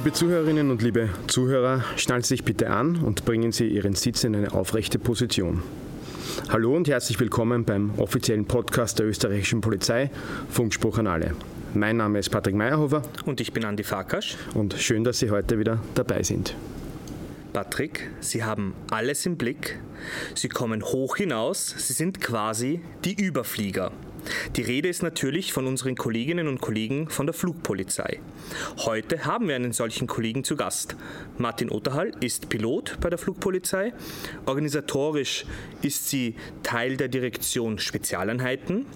Liebe Zuhörerinnen und liebe Zuhörer, schnallen Sie sich bitte an und bringen Sie Ihren Sitz in eine aufrechte Position. Hallo und herzlich willkommen beim offiziellen Podcast der österreichischen Polizei, Funkspruch an alle. Mein Name ist Patrick Meyerhofer. Und ich bin Andi Farkasch. Und schön, dass Sie heute wieder dabei sind. Patrick, Sie haben alles im Blick. Sie kommen hoch hinaus. Sie sind quasi die Überflieger. Die Rede ist natürlich von unseren Kolleginnen und Kollegen von der Flugpolizei. Heute haben wir einen solchen Kollegen zu Gast. Martin Otterhall ist Pilot bei der Flugpolizei. Organisatorisch ist sie Teil der Direktion Spezialeinheiten.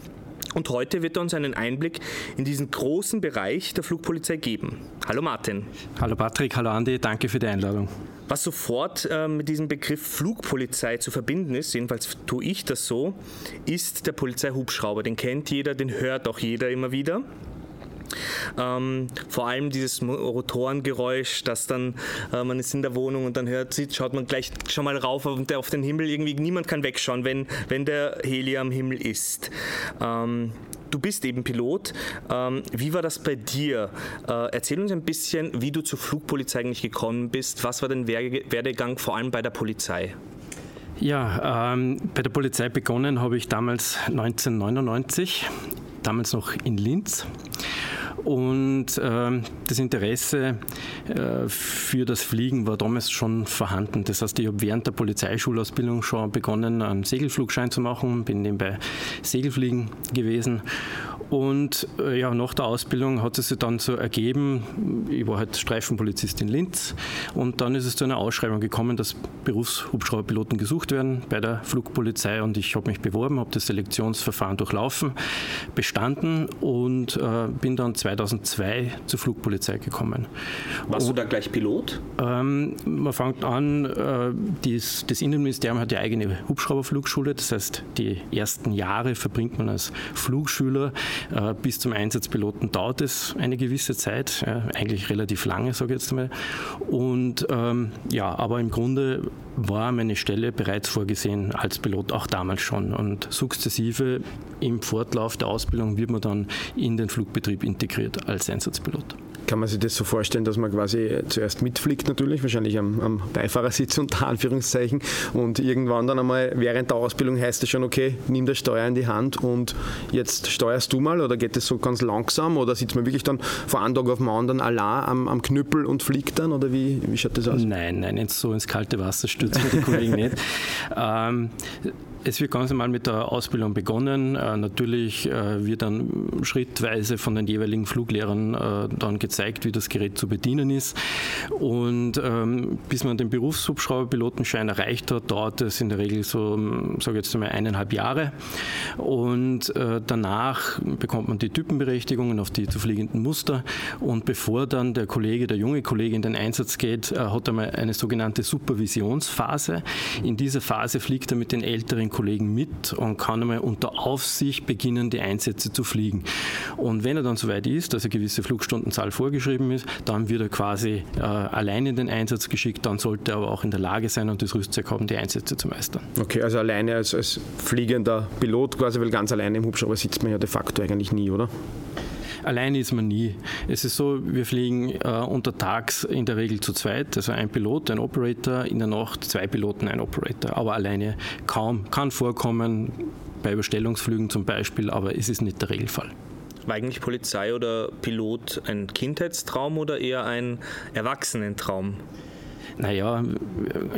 Und heute wird er uns einen Einblick in diesen großen Bereich der Flugpolizei geben. Hallo Martin. Hallo Patrick, hallo Andi, danke für die Einladung. Was sofort äh, mit diesem Begriff Flugpolizei zu verbinden ist, jedenfalls tue ich das so, ist der Polizeihubschrauber. Den kennt jeder, den hört auch jeder immer wieder. Ähm, vor allem dieses Rotorengeräusch, dass dann äh, man ist in der Wohnung und dann hört, sieht, schaut man gleich schon mal rauf auf, auf, den Himmel. Irgendwie niemand kann wegschauen, wenn, wenn der Heli am Himmel ist. Ähm, du bist eben Pilot. Ähm, wie war das bei dir? Äh, erzähl uns ein bisschen, wie du zur Flugpolizei eigentlich gekommen bist. Was war dein Werdegang vor allem bei der Polizei? Ja, ähm, bei der Polizei begonnen habe ich damals 1999, damals noch in Linz. Und äh, das Interesse äh, für das Fliegen war damals schon vorhanden. Das heißt, ich habe während der Polizeischulausbildung schon begonnen, einen Segelflugschein zu machen, bin nebenbei Segelfliegen gewesen. Und äh, ja, nach der Ausbildung hat es sich dann so ergeben, ich war halt Streifenpolizist in Linz. Und dann ist es zu einer Ausschreibung gekommen, dass Berufshubschrauberpiloten gesucht werden bei der Flugpolizei. Und ich habe mich beworben, habe das Selektionsverfahren durchlaufen, bestanden und äh, bin dann 2002 zur Flugpolizei gekommen. Warst und, du da gleich Pilot? Ähm, man fängt an, äh, dies, das Innenministerium hat die eigene Hubschrauberflugschule, das heißt, die ersten Jahre verbringt man als Flugschüler äh, bis zum Einsatzpiloten dauert es eine gewisse Zeit, eigentlich relativ lange, sage ich jetzt einmal. Und ähm, ja, aber im Grunde war meine Stelle bereits vorgesehen als Pilot, auch damals schon. Und sukzessive im Fortlauf der Ausbildung wird man dann in den Flugbetrieb integriert als Einsatzpilot. Kann man sich das so vorstellen, dass man quasi zuerst mitfliegt natürlich, wahrscheinlich am, am Beifahrersitz unter Anführungszeichen und irgendwann dann einmal während der Ausbildung heißt es schon, okay, nimm das Steuer in die Hand und jetzt steuerst du mal oder geht das so ganz langsam oder sitzt man wirklich dann von einem Tag auf den anderen allein am, am Knüppel und fliegt dann oder wie, wie schaut das aus? Nein, nein, jetzt so ins kalte Wasser stürzen die Kollegen nicht. Ähm, es wird ganz normal mit der Ausbildung begonnen. Äh, natürlich äh, wird dann schrittweise von den jeweiligen Fluglehrern äh, dann gezeigt, wie das Gerät zu bedienen ist. Und ähm, bis man den Berufshubschrauberpilotenschein erreicht hat, dauert es in der Regel so, sage ich jetzt einmal, eineinhalb Jahre. Und äh, danach bekommt man die Typenberechtigungen auf die zu fliegenden Muster. Und bevor dann der Kollege, der junge Kollege in den Einsatz geht, äh, hat er mal eine sogenannte Supervisionsphase. In dieser Phase fliegt er mit den älteren Kollegen mit und kann einmal unter Aufsicht beginnen, die Einsätze zu fliegen. Und wenn er dann soweit ist, dass eine gewisse Flugstundenzahl vorgeschrieben ist, dann wird er quasi äh, allein in den Einsatz geschickt, dann sollte er aber auch in der Lage sein und das Rüstzeug haben, die Einsätze zu meistern. Okay, also alleine als, als fliegender Pilot quasi, weil ganz alleine im Hubschrauber sitzt man ja de facto eigentlich nie, oder? Alleine ist man nie. Es ist so, wir fliegen äh, untertags in der Regel zu zweit, also ein Pilot, ein Operator, in der Nacht zwei Piloten, ein Operator, aber alleine kaum. Kann vorkommen, bei Überstellungsflügen zum Beispiel, aber es ist nicht der Regelfall. War eigentlich Polizei oder Pilot ein Kindheitstraum oder eher ein Erwachsenentraum? Naja,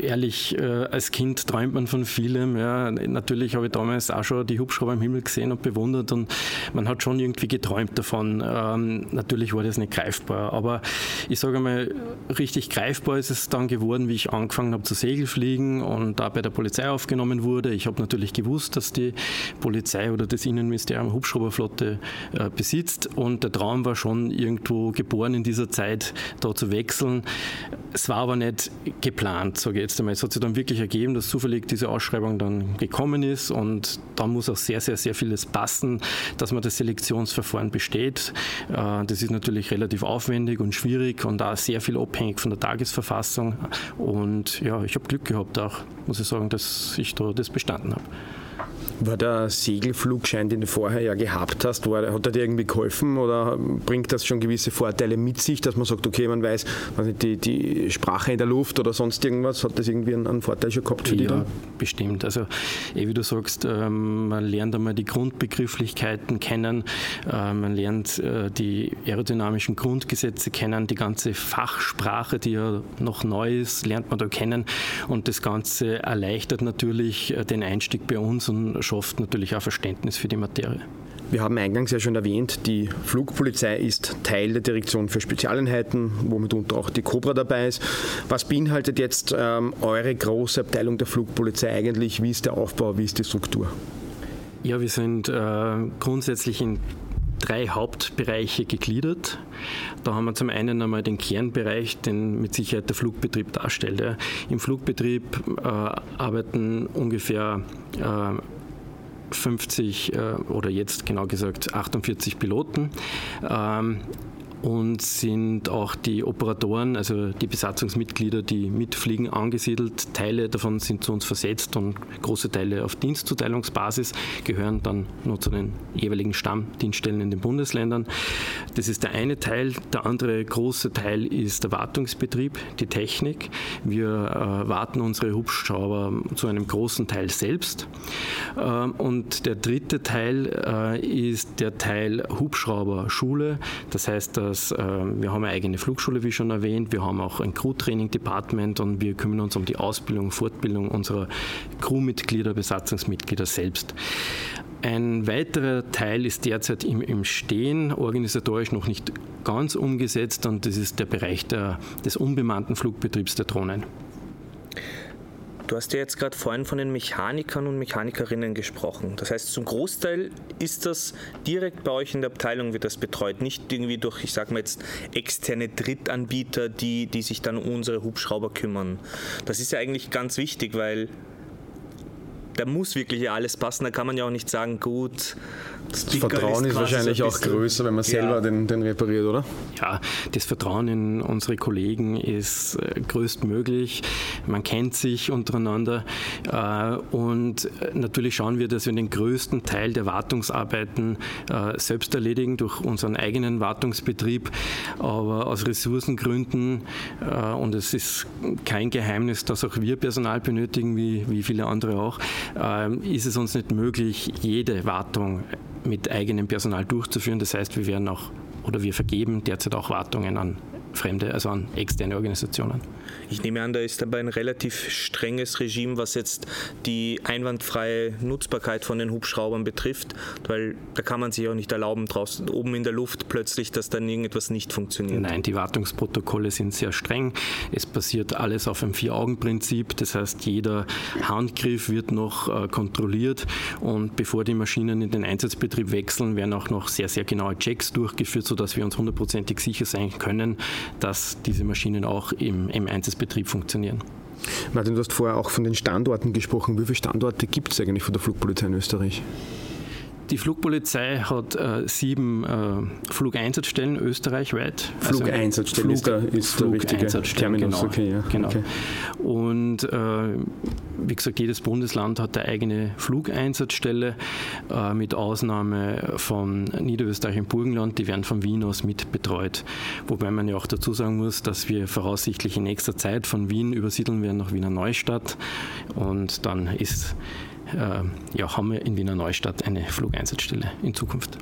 ehrlich, äh, als Kind träumt man von vielem. Ja. Natürlich habe ich damals auch schon die Hubschrauber im Himmel gesehen und bewundert und man hat schon irgendwie geträumt davon. Ähm, natürlich war das nicht greifbar, aber ich sage mal, richtig greifbar ist es dann geworden, wie ich angefangen habe zu Segelfliegen und da bei der Polizei aufgenommen wurde. Ich habe natürlich gewusst, dass die Polizei oder das Innenministerium Hubschrauberflotte äh, besitzt und der Traum war schon irgendwo geboren in dieser Zeit, da zu wechseln. Es war aber nicht geplant, sage ich jetzt einmal. Es hat sich dann wirklich ergeben, dass zufällig diese Ausschreibung dann gekommen ist und da muss auch sehr, sehr, sehr vieles passen, dass man das Selektionsverfahren besteht. Äh, das ist natürlich relativ aufwendig und schwierig und auch sehr viel abhängig von der Tagesverfassung und ja, ich habe Glück gehabt auch, muss ich sagen, dass ich da das bestanden habe. War der Segelflugschein, den du vorher ja gehabt hast, war, hat er dir irgendwie geholfen oder bringt das schon gewisse Vorteile mit sich, dass man sagt, okay, man weiß, nicht, die, die Sprache in der Luft oder sonst irgendwas, hat das irgendwie einen, einen Vorteil schon gehabt für ja, dich? Ja, bestimmt. Also, eh wie du sagst, ähm, man lernt einmal die Grundbegrifflichkeiten kennen, äh, man lernt äh, die aerodynamischen Grundgesetze kennen, die ganze Fachsprache, die ja noch neu ist, lernt man da kennen und das Ganze erleichtert natürlich äh, den Einstieg bei uns und schafft natürlich auch Verständnis für die Materie. Wir haben eingangs ja schon erwähnt, die Flugpolizei ist Teil der Direktion für Spezialeinheiten, womit unter auch die Cobra dabei ist. Was beinhaltet jetzt ähm, eure große Abteilung der Flugpolizei eigentlich? Wie ist der Aufbau, wie ist die Struktur? Ja, wir sind äh, grundsätzlich in drei Hauptbereiche gegliedert. Da haben wir zum einen einmal den Kernbereich, den mit Sicherheit der Flugbetrieb darstellt. Im Flugbetrieb äh, arbeiten ungefähr äh, 50 äh, oder jetzt genau gesagt 48 Piloten. Ähm, und sind auch die Operatoren, also die Besatzungsmitglieder, die mitfliegen, angesiedelt. Teile davon sind zu uns versetzt und große Teile auf Dienstzuteilungsbasis gehören dann nur zu den jeweiligen Stammdienststellen in den Bundesländern. Das ist der eine Teil. Der andere große Teil ist der Wartungsbetrieb, die Technik. Wir äh, warten unsere Hubschrauber zu einem großen Teil selbst. Äh, und der dritte Teil äh, ist der Teil Hubschrauberschule. Das heißt, dass äh, wir haben eine eigene Flugschule, wie schon erwähnt. Wir haben auch ein Crew-Training-Department und wir kümmern uns um die Ausbildung Fortbildung unserer Crewmitglieder, Besatzungsmitglieder selbst. Ein weiterer Teil ist derzeit im, im, Stehen, organisatorisch noch nicht ganz umgesetzt und das ist der Bereich der, des unbemannten Flugbetriebs der Drohnen. Du hast ja jetzt gerade vorhin von den Mechanikern und Mechanikerinnen gesprochen. Das heißt, zum Großteil ist das direkt bei euch in der Abteilung wird das betreut, nicht irgendwie durch, ich sage mal jetzt, externe Drittanbieter, die, die sich dann um unsere Hubschrauber kümmern. Das ist ja eigentlich ganz wichtig, weil da muss wirklich alles passen. Da kann man ja auch nicht sagen, gut, das Vertrauen ist, ist wahrscheinlich auch größer, wenn man selber ja. den, den, repariert, oder? Ja, das Vertrauen in unsere Kollegen ist äh, größtmöglich. Man kennt sich untereinander äh, und natürlich schauen wir, dass wir den größten Teil der Wartungsarbeiten äh, selbst erledigen durch unseren eigenen Wartungsbetrieb. Aber aus Ressourcengründen, und es ist kein Geheimnis, dass auch wir Personal benötigen, wie, wie viele andere auch, ist es uns nicht möglich, jede Wartung mit eigenem Personal durchzuführen. Das heißt, wir werden auch oder wir vergeben derzeit auch Wartungen an fremde, also an externe Organisationen. Ich nehme an, da ist dabei ein relativ strenges Regime, was jetzt die einwandfreie Nutzbarkeit von den Hubschraubern betrifft, weil da kann man sich auch nicht erlauben, draußen oben in der Luft plötzlich, dass dann irgendetwas nicht funktioniert. Nein, die Wartungsprotokolle sind sehr streng. Es basiert alles auf einem Vier-Augen-Prinzip, das heißt, jeder Handgriff wird noch äh, kontrolliert und bevor die Maschinen in den Einsatzbetrieb wechseln, werden auch noch sehr, sehr genaue Checks durchgeführt, sodass wir uns hundertprozentig sicher sein können, dass diese Maschinen auch im, im Einsatzbetrieb funktionieren. Martin, du hast vorher auch von den Standorten gesprochen. Wie viele Standorte gibt es eigentlich von der Flugpolizei in Österreich? Die Flugpolizei hat äh, sieben äh, Flugeinsatzstellen österreichweit. Also Flugeinsatzstellen also Flug, ist, der, ist der richtige Terminus. Genau. Okay, ja. genau. Okay. Und äh, wie gesagt, jedes Bundesland hat eine eigene Flugeinsatzstelle, äh, mit Ausnahme von Niederösterreich und Burgenland, die werden von Wien aus mit betreut. Wobei man ja auch dazu sagen muss, dass wir voraussichtlich in nächster Zeit von Wien übersiedeln werden nach Wiener Neustadt und dann ist ja, haben wir in Wiener Neustadt eine Flugeinsatzstelle in Zukunft.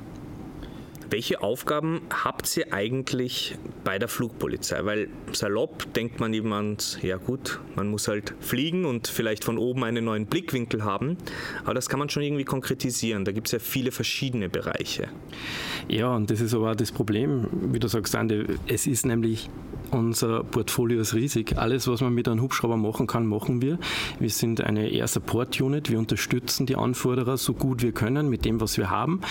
Welche Aufgaben habt ihr eigentlich bei der Flugpolizei? Weil salopp denkt man jemand, ja gut, man muss halt fliegen und vielleicht von oben einen neuen Blickwinkel haben. Aber das kann man schon irgendwie konkretisieren. Da gibt es ja viele verschiedene Bereiche. Ja, und das ist aber auch das Problem, wie du sagst, Ande. Es ist nämlich unser Portfolio ist riesig. Alles, was man mit einem Hubschrauber machen kann, machen wir. Wir sind eine Air Support Unit. Wir unterstützen die Anforderer so gut wir können mit dem, was wir haben.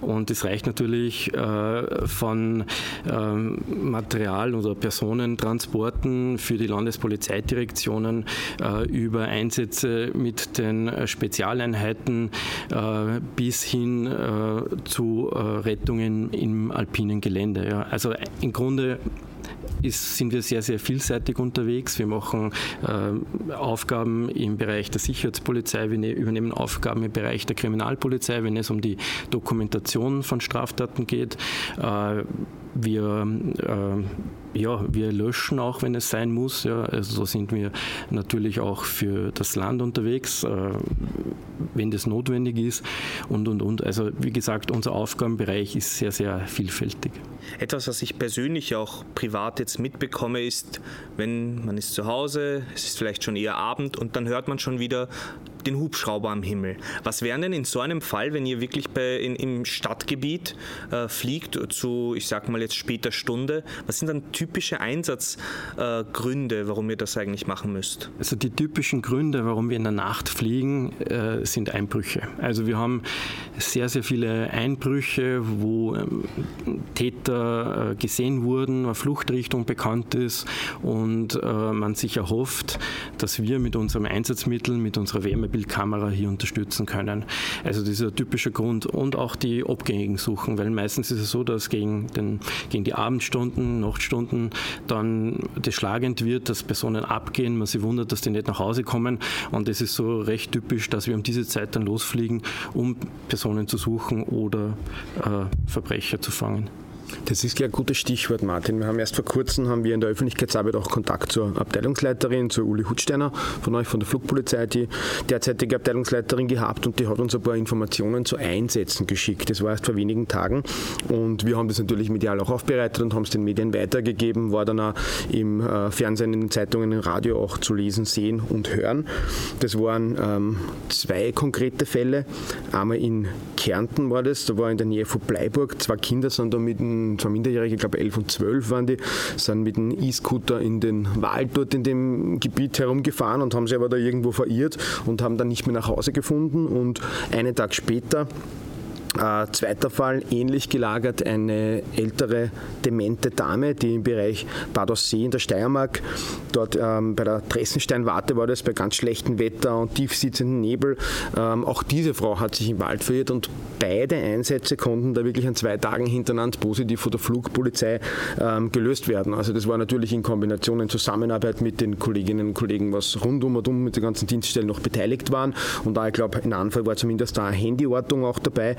Und es reicht natürlich äh, von ähm, Material- oder Personentransporten für die Landespolizeidirektionen äh, über Einsätze mit den Spezialeinheiten äh, bis hin zu Rettungen im alpinen Gelände. Also im Grunde ist, sind wir sehr, sehr vielseitig unterwegs. Wir machen äh, Aufgaben im Bereich der Sicherheitspolizei, wir ne-, übernehmen Aufgaben im Bereich der Kriminalpolizei, wenn es um die Dokumentation von Straftaten geht. Äh, wir, äh, ja, wir löschen auch, wenn es sein muss. Ja. Also so sind wir natürlich auch für das Land unterwegs, äh, wenn das notwendig ist und, und, und. Also wie gesagt, unser Aufgabenbereich ist sehr, sehr vielfältig. Etwas, was ich persönlich auch privat jetzt mitbekomme, ist, wenn man ist zu Hause, es ist vielleicht schon eher Abend und dann hört man schon wieder den Hubschrauber am Himmel. Was wären denn in so einem Fall, wenn ihr wirklich bei, in, im Stadtgebiet äh, fliegt, zu, ich sag mal jetzt später Stunde, was sind dann typische Einsatzgründe, äh, warum ihr das eigentlich machen müsst? Also die typischen Gründe, warum wir in der Nacht fliegen, äh, sind Einbrüche. Also wir haben sehr, sehr viele Einbrüche, wo ähm, Täter äh, gesehen wurden, eine Fluchtrichtung bekannt ist und äh, man sich erhofft, dass wir mit unserem Einsatzmittel, mit unserer Wärmebildkamera hier unterstützen können. Also dieser typische Grund und auch die abgängigen Suchen, weil meistens ist es so, dass gegen, den, gegen die Abendstunden, Nachtstunden dann das schlagend wird, dass Personen abgehen, man sich wundert, dass die nicht nach Hause kommen und es ist so recht typisch, dass wir um diese Zeit dann losfliegen, um Personen zu suchen oder äh, Verbrecher zu fangen. Das ist gleich ein gutes Stichwort, Martin. Wir haben erst vor kurzem haben wir in der Öffentlichkeitsarbeit auch Kontakt zur Abteilungsleiterin, zur Uli Hutsteiner von euch, von der Flugpolizei, die derzeitige Abteilungsleiterin gehabt und die hat uns ein paar Informationen zu Einsätzen geschickt. Das war erst vor wenigen Tagen und wir haben das natürlich medial auch aufbereitet und haben es den Medien weitergegeben, war dann auch im äh, Fernsehen, in den Zeitungen, im Radio auch zu lesen, sehen und hören. Das waren ähm, zwei konkrete Fälle. Einmal in Kärnten war das, da war in der Nähe von Bleiburg, zwei Kinder sind da mit einem zwei Minderjährige, ich glaube 11 und 12 waren die, sind mit einem E-Scooter in den Wald dort in dem Gebiet herumgefahren und haben sich aber da irgendwo verirrt und haben dann nicht mehr nach Hause gefunden. Und einen Tag später äh, zweiter Fall, ähnlich gelagert, eine ältere demente Dame, die im Bereich Bad Aussee in der Steiermark, dort ähm, bei der Dressensteinwarte war das, bei ganz schlechtem Wetter und tiefsitzendem Nebel, ähm, auch diese Frau hat sich im Wald verirrt und beide Einsätze konnten da wirklich an zwei Tagen hintereinander positiv von der Flugpolizei ähm, gelöst werden. Also das war natürlich in Kombination in Zusammenarbeit mit den Kolleginnen und Kollegen, was rundum und um mit den ganzen Dienststellen noch beteiligt waren und da ich glaube, in Anfall war zumindest da eine Handyortung auch dabei.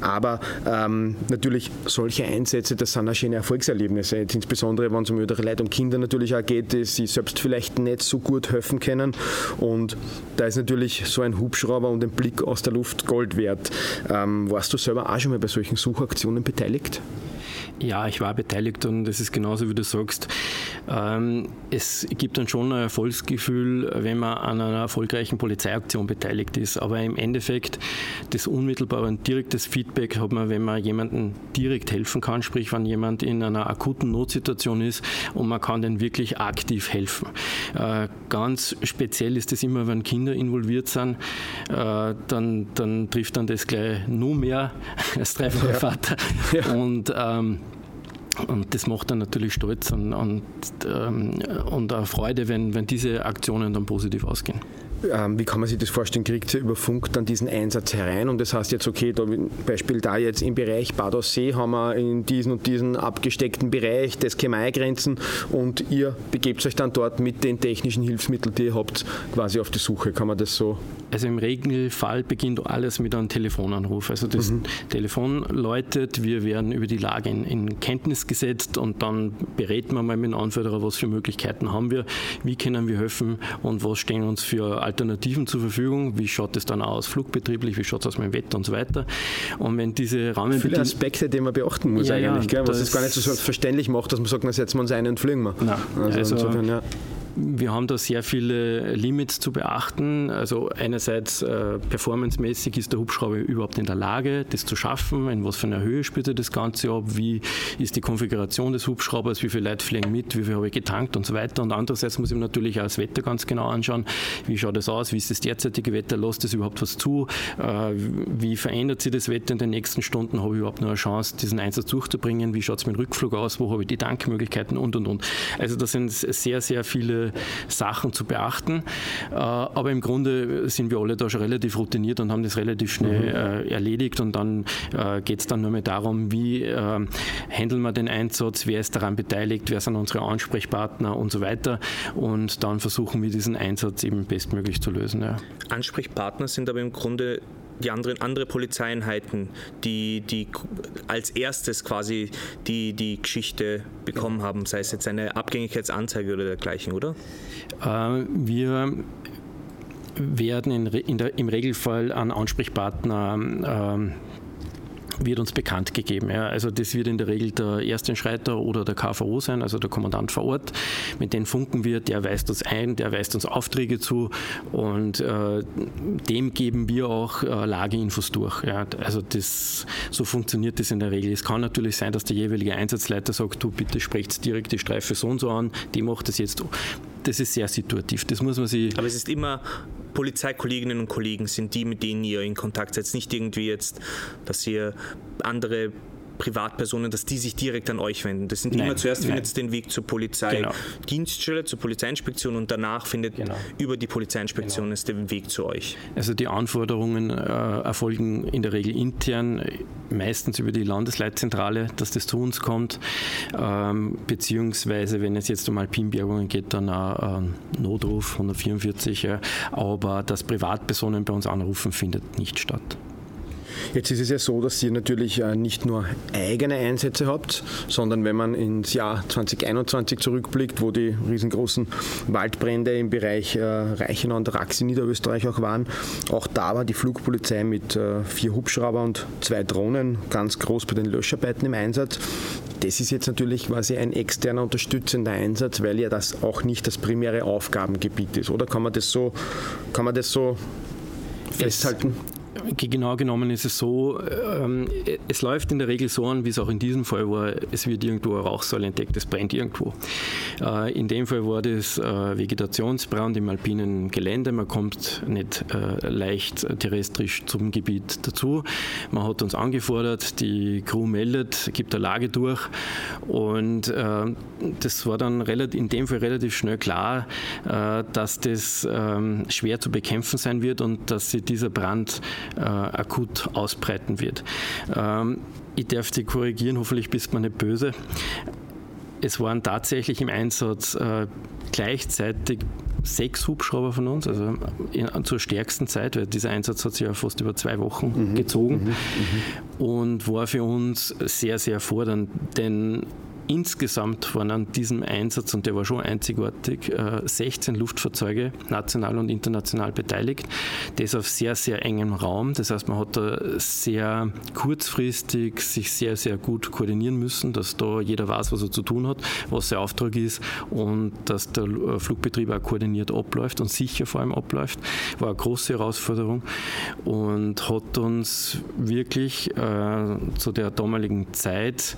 Aber ähm, natürlich solche Einsätze, das sind auch schöne Erfolgserlebnisse. Jetzt insbesondere, wenn es um ältere Leute und Kinder natürlich auch geht, die sie selbst vielleicht nicht so gut helfen können. Und da ist natürlich so ein Hubschrauber und ein Blick aus der Luft Gold wert. Ähm, warst du selber auch schon mal bei solchen Suchaktionen beteiligt? Ja, ich war beteiligt und es ist genauso, wie du sagst. Ähm, es gibt dann schon ein Erfolgsgefühl, wenn man an einer erfolgreichen Polizeiaktion beteiligt ist. Aber im Endeffekt, das unmittelbare und direktes Feedback hat man, wenn man jemandem direkt helfen kann, sprich, wenn jemand in einer akuten Notsituation ist und man kann den wirklich aktiv helfen. Äh, ganz speziell ist es immer, wenn Kinder involviert sind, äh, dann, dann trifft dann das gleich nur mehr als dreifacher Vater. Ja. Und ähm, und das macht dann natürlich stolz und, und, ähm, und auch Freude, wenn, wenn diese Aktionen dann positiv ausgehen. Ähm, wie kann man sich das vorstellen? Kriegt ihr über Funk dann diesen Einsatz herein und das heißt jetzt, okay, da, Beispiel da jetzt im Bereich Bad Aussee haben wir in diesen und diesen abgesteckten Bereich des Chemaigrenzen und ihr begebt euch dann dort mit den technischen Hilfsmitteln, die ihr habt, quasi auf die Suche. Kann man das so? Also im Regelfall beginnt alles mit einem Telefonanruf. Also das mhm. Telefon läutet, wir werden über die Lage in, in, Kenntnis gesetzt und dann berät man mal mit dem Anförderer, was für Möglichkeiten haben wir, wie können wir helfen und was stehen uns für Alternativen zur Verfügung, wie schaut es dann aus flugbetrieblich, wie schaut es aus mit dem Wetter und so weiter. Und wenn diese Rahmenbedingungen... Viele Aspekte, die man beachten muss ja, eigentlich, ja, was es gar nicht so selbstverständlich macht, dass man sagt, na setzen wir uns ein und fliegen wir. Nein, also, also insofern, ja. Wir haben da sehr viele Limits zu beachten. Also einerseits äh, performancemäßig ist der Hubschrauber überhaupt in der Lage, das zu schaffen. In was für einer Höhe spielt er das Ganze ab? Wie ist die Konfiguration des Hubschraubers? Wie viele Leute fliegen mit? Wie viel habe ich getankt und so weiter? Und andererseits muss ich mir natürlich auch das Wetter ganz genau anschauen. Wie schaut es aus? Wie ist das derzeitige Wetter? Lässt es überhaupt was zu? Äh, wie verändert sich das Wetter in den nächsten Stunden? Habe ich überhaupt noch eine Chance, diesen Einsatz durchzubringen? Wie schaut es mit dem Rückflug aus? Wo habe ich die Tankmöglichkeiten? Und, und, und. Also das sind sehr, sehr viele viele Sachen zu beachten. Äh, aber im Grunde sind wir alle da schon relativ routiniert und haben das relativ schnell mhm. erledigt. Und dann geht es dann nur mehr darum, wie handeln wir den Einsatz, wer ist daran beteiligt, wer sind unsere Ansprechpartner und so weiter. Und dann versuchen wir diesen Einsatz eben bestmöglich zu lösen. Ja. Ansprechpartner sind aber im Grunde die anderen andere Polizeieinheiten, die, die als erstes quasi die, die Geschichte bekommen haben, sei es jetzt eine Abgängigkeitsanzeige oder dergleichen, oder? Äh, wir werden in, in der, im Regelfall an Ansprechpartner äh, wird uns bekannt gegeben. Ja. Also das wird in der Regel der Erstentschreiter oder der KVO sein, also der Kommandant vor Ort. Mit dem funken wir, der weist uns ein, der weist uns Aufträge zu und äh, dem geben wir auch äh, Lageinfos durch. Ja. Also das, so funktioniert das in der Regel. Es kann natürlich sein, dass der jeweilige Einsatzleiter sagt, du bitte sprecht direkt die Streife so und so an, die macht das jetzt. Das ist sehr situativ. Das muss man sich. Aber es ist immer Polizeikolleginnen und Kollegen sind die, mit denen ihr in Kontakt seid. Nicht irgendwie jetzt, dass ihr andere Privatpersonen, dass die sich direkt an euch wenden. Das sind nein, immer zuerst findet es den Weg zur Polizeidienststelle, genau. zur Polizeiinspektion und danach findet genau. über die Polizeiinspektion genau. es den Weg zu euch. Also die Anforderungen äh, erfolgen in der Regel intern, meistens über die Landesleitzentrale, dass das zu uns kommt, ähm, beziehungsweise wenn es jetzt um Alpinbergungen geht, dann ein äh, Notruf 144, ja, aber dass Privatpersonen bei uns anrufen, findet nicht statt. Jetzt ist es ja so, dass ihr natürlich äh, nicht nur eigene Einsätze habt, sondern wenn man ins Jahr 2021 zurückblickt, wo die riesengroßen Waldbrände im Bereich äh, Reichenau und Rax in Niederösterreich auch waren, auch da war die Flugpolizei mit äh, vier Hubschrauber und zwei Drohnen ganz groß bei den Löscharbeiten im Einsatz. Das ist jetzt natürlich quasi ein externer unterstützender Einsatz, weil ja das auch nicht das primäre Aufgabengebiet ist. Oder kann man das so, kann man das so festhalten? Genau genommen ist es so, ähm, es läuft in der Regel so an, wie es auch in diesem Fall war, es wird irgendwo eine Rauchsäule entdeckt, es brennt irgendwo. Äh, in dem Fall war das äh, Vegetationsbrand im alpinen Gelände, man kommt nicht äh, leicht terrestrisch zum Gebiet dazu. Man hat uns angefordert, die Crew meldet, gibt eine Lage durch und äh, das war dann in dem Fall relativ schnell klar, äh, dass das ähm, schwer zu bekämpfen sein wird und dass sich dieser Brand äh, akut ausbreiten wird. Ähm, ich darf Sie korrigieren, hoffentlich bist man nicht böse. Es waren tatsächlich im Einsatz äh, gleichzeitig sechs Hubschrauber von uns, also in, zur stärksten Zeit, weil dieser Einsatz hat sich ja fast über zwei Wochen mhm, gezogen mhm, mhm. und war für uns sehr, sehr fordernd, denn Insgesamt waren an diesem Einsatz, und der war schon einzigartig, 16 äh, Luftfahrzeuge national und international beteiligt. Das auf sehr, sehr engem Raum. Das heißt, man hat da sehr kurzfristig sich sehr, sehr gut koordinieren müssen, dass da jeder weiß, was er zu tun hat, was sein Auftrag ist und dass der äh, Flugbetrieb auch koordiniert abläuft und sicher vor allem abläuft. War eine große Herausforderung und hat uns wirklich äh, zu der damaligen Zeit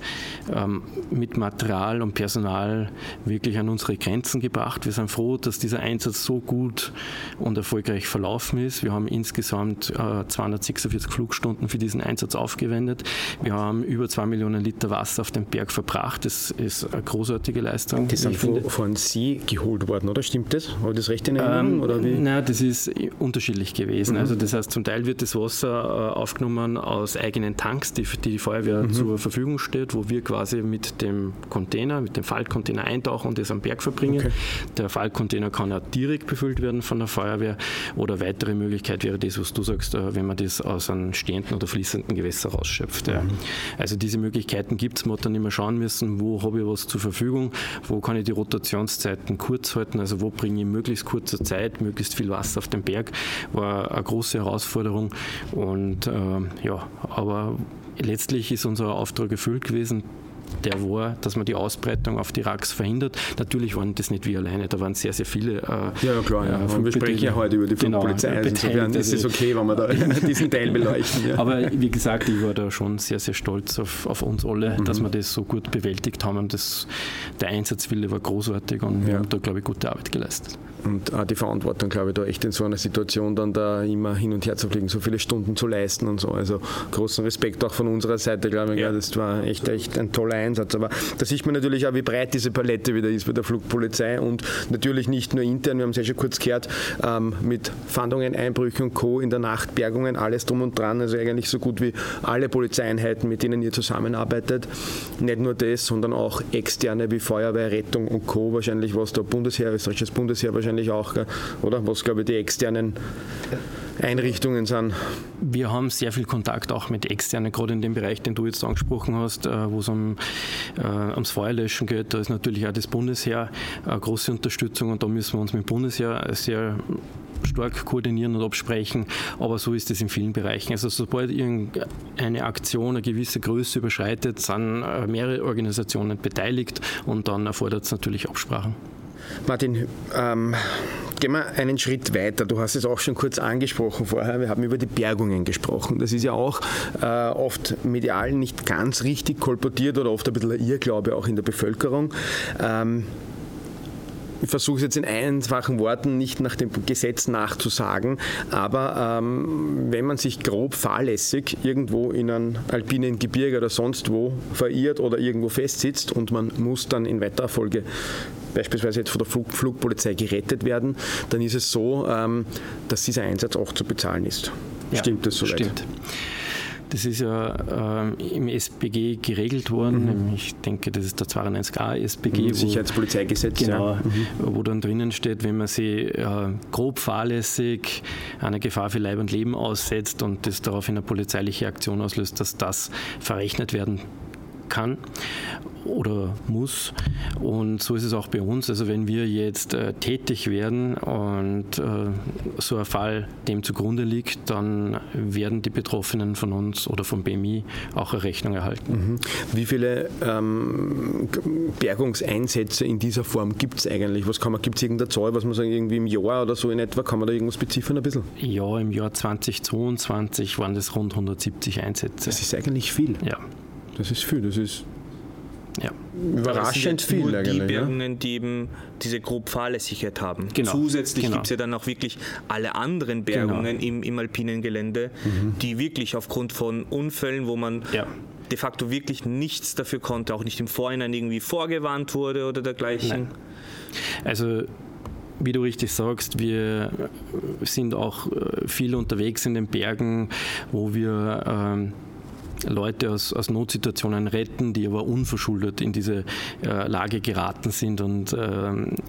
ähm, mit Material und Personal wirklich an unsere Grenzen gebracht. Wir sind froh, dass dieser Einsatz so gut und erfolgreich verlaufen ist. Wir haben insgesamt äh, 246 Flugstunden für diesen Einsatz aufgewendet. Wir haben über zwei Millionen Liter Wasser auf dem Berg verbracht. Das ist eine großartige Leistung. Die sind von, von Sie geholt worden, oder? Stimmt das? Habe ich das recht in Erinnerung? Ähm, oder wie? Nein, das ist unterschiedlich gewesen. Mhm. Also das heißt, zum Teil wird das Wasser äh, aufgenommen aus eigenen Tanks, die, die die Feuerwehr mhm. zur Verfügung steht, wo wir quasi mit dem Container, mit dem Faltcontainer eintauchen und das am Berg verbringen. Okay. Der Faltcontainer kann ja direkt befüllt werden von der Feuerwehr oder weitere Möglichkeit wäre das, was du sagst, äh, wenn man das aus einem stehenden oder fließenden Gewässer rausschöpft. Mhm. Also diese Möglichkeiten gibt es. Man hat dann immer schauen müssen, wo habe ich was zur Verfügung, wo kann ich die Rotationszeiten kurz halten, also wo bringe ich möglichst kurzer Zeit möglichst viel Wasser auf den Berg, war eine große Herausforderung und äh, ja, aber letztlich ist unser Auftrag erfüllt gewesen der war, dass man die Ausbreitung auf die Racks verhindert. Natürlich waren das nicht wir alleine, da waren sehr, sehr viele. Äh, ja, klar, ja. Äh, wir sprechen ja heute über die genau, also insofern ist es okay, wenn wir da diesen Teil beleuchten. Ja. Aber wie gesagt, ich war da schon sehr, sehr stolz auf, auf uns alle, mhm. dass wir das so gut bewältigt haben. Das, der Einsatzwille war großartig und ja. wir haben da, glaube ich, gute Arbeit geleistet. Und auch die Verantwortung, glaube ich, da echt in so einer Situation dann da immer hin und her zu fliegen, so viele Stunden zu leisten und so. Also großen Respekt auch von unserer Seite, glaube ich. Ja. Das war echt, echt ein toller Einsatz. Aber da sieht man natürlich auch, wie breit diese Palette wieder ist bei der Flugpolizei und natürlich nicht nur intern, wir haben es ja schon kurz gehört, ähm, mit Fahndungen, Einbrüchen und Co. in der Nacht, Bergungen, alles drum und dran, also eigentlich so gut wie alle Polizeieinheiten, mit denen ihr zusammenarbeitet. Nicht nur das, sondern auch externe wie Feuerwehr, Rettung und Co. wahrscheinlich, was der Bundesheer, österreichisches Bundesheer wahrscheinlich auch, oder? Was, glaube ich, die externen Einrichtungen sind. Wir haben sehr viel Kontakt auch mit externen, gerade in dem Bereich, den du jetzt angesprochen hast, äh, wo es um, äh, ums Feuerlöschen geht. Da ist natürlich auch das Bundesheer eine große Unterstützung und da müssen wir uns mit dem Bundesheer sehr stark koordinieren und absprechen, aber so ist es in vielen Bereichen. Also sobald irgendeine Aktion eine gewisse Größe überschreitet, sind äh, mehrere Organisationen beteiligt und dann erfordert es natürlich Absprachen. Martin, ähm, gehen wir einen Schritt weiter. Du hast es auch schon kurz angesprochen vorher. Wir haben über die Bergungen gesprochen. Das ist ja auch äh, oft medial nicht ganz richtig kolportiert oder oft ein bisschen ein Irrglaube auch in der Bevölkerung. Ähm, ich versuche es jetzt in einfachen Worten nicht nach dem Gesetz nachzusagen, aber ähm, wenn man sich grob fahrlässig irgendwo in einem alpinen Gebirge oder sonst wo verirrt oder irgendwo festsitzt und man muss dann in weiterer Folge beispielsweise jetzt von der Flug Flugpolizei gerettet werden, dann ist es so, ähm, dass dieser Einsatz auch zu bezahlen ist. Ja, stimmt das soweit? Stimmt. Das ist ja äh, im SPG geregelt worden. Mhm. Ich denke, das ist der 92a SPG. Mhm, Sicherheitspolizeigesetz. Genau, ja. mhm. wo dann drinnen steht, wenn man sie äh, grob fahrlässig einer Gefahr für Leib und Leben aussetzt und das daraufhin eine polizeiliche Aktion auslöst, dass das verrechnet werden kann oder muss. Und so ist es auch bei uns. Also wenn wir jetzt äh, tätig werden und äh, so ein Fall dem zugrunde liegt, dann werden die Betroffenen von uns oder vom BMI auch eine Rechnung erhalten. Mhm. Wie viele ähm, Bergungseinsätze in dieser Form gibt es eigentlich? Was gibt es irgendeine Zahl, was man sagen, irgendwie im Jahr oder so in etwa, kann man da irgendwas beziffern ein bisschen? Ja, im Jahr 2022 waren das rund 170 Einsätze. Das ist eigentlich viel. Ja. Das ist viel, das ist ja. Überraschend viel nur. Die Bergungen, ja? die eben diese grob Fahrlässigkeit haben. Genau. Zusätzlich genau. gibt es ja dann auch wirklich alle anderen Bergungen genau. im, im, alpinen Gelände, mhm. die wirklich aufgrund von Unfällen, wo man ja. de facto wirklich nichts dafür konnte, auch nicht im Vorhinein irgendwie vorgewarnt wurde oder dergleichen. Nein. Also wie du richtig sagst, wir sind auch äh, viel unterwegs in den Bergen, wo wir ähm, Leute aus, aus Notsituationen retten, die aber unverschuldet in diese äh, Lage geraten sind und äh,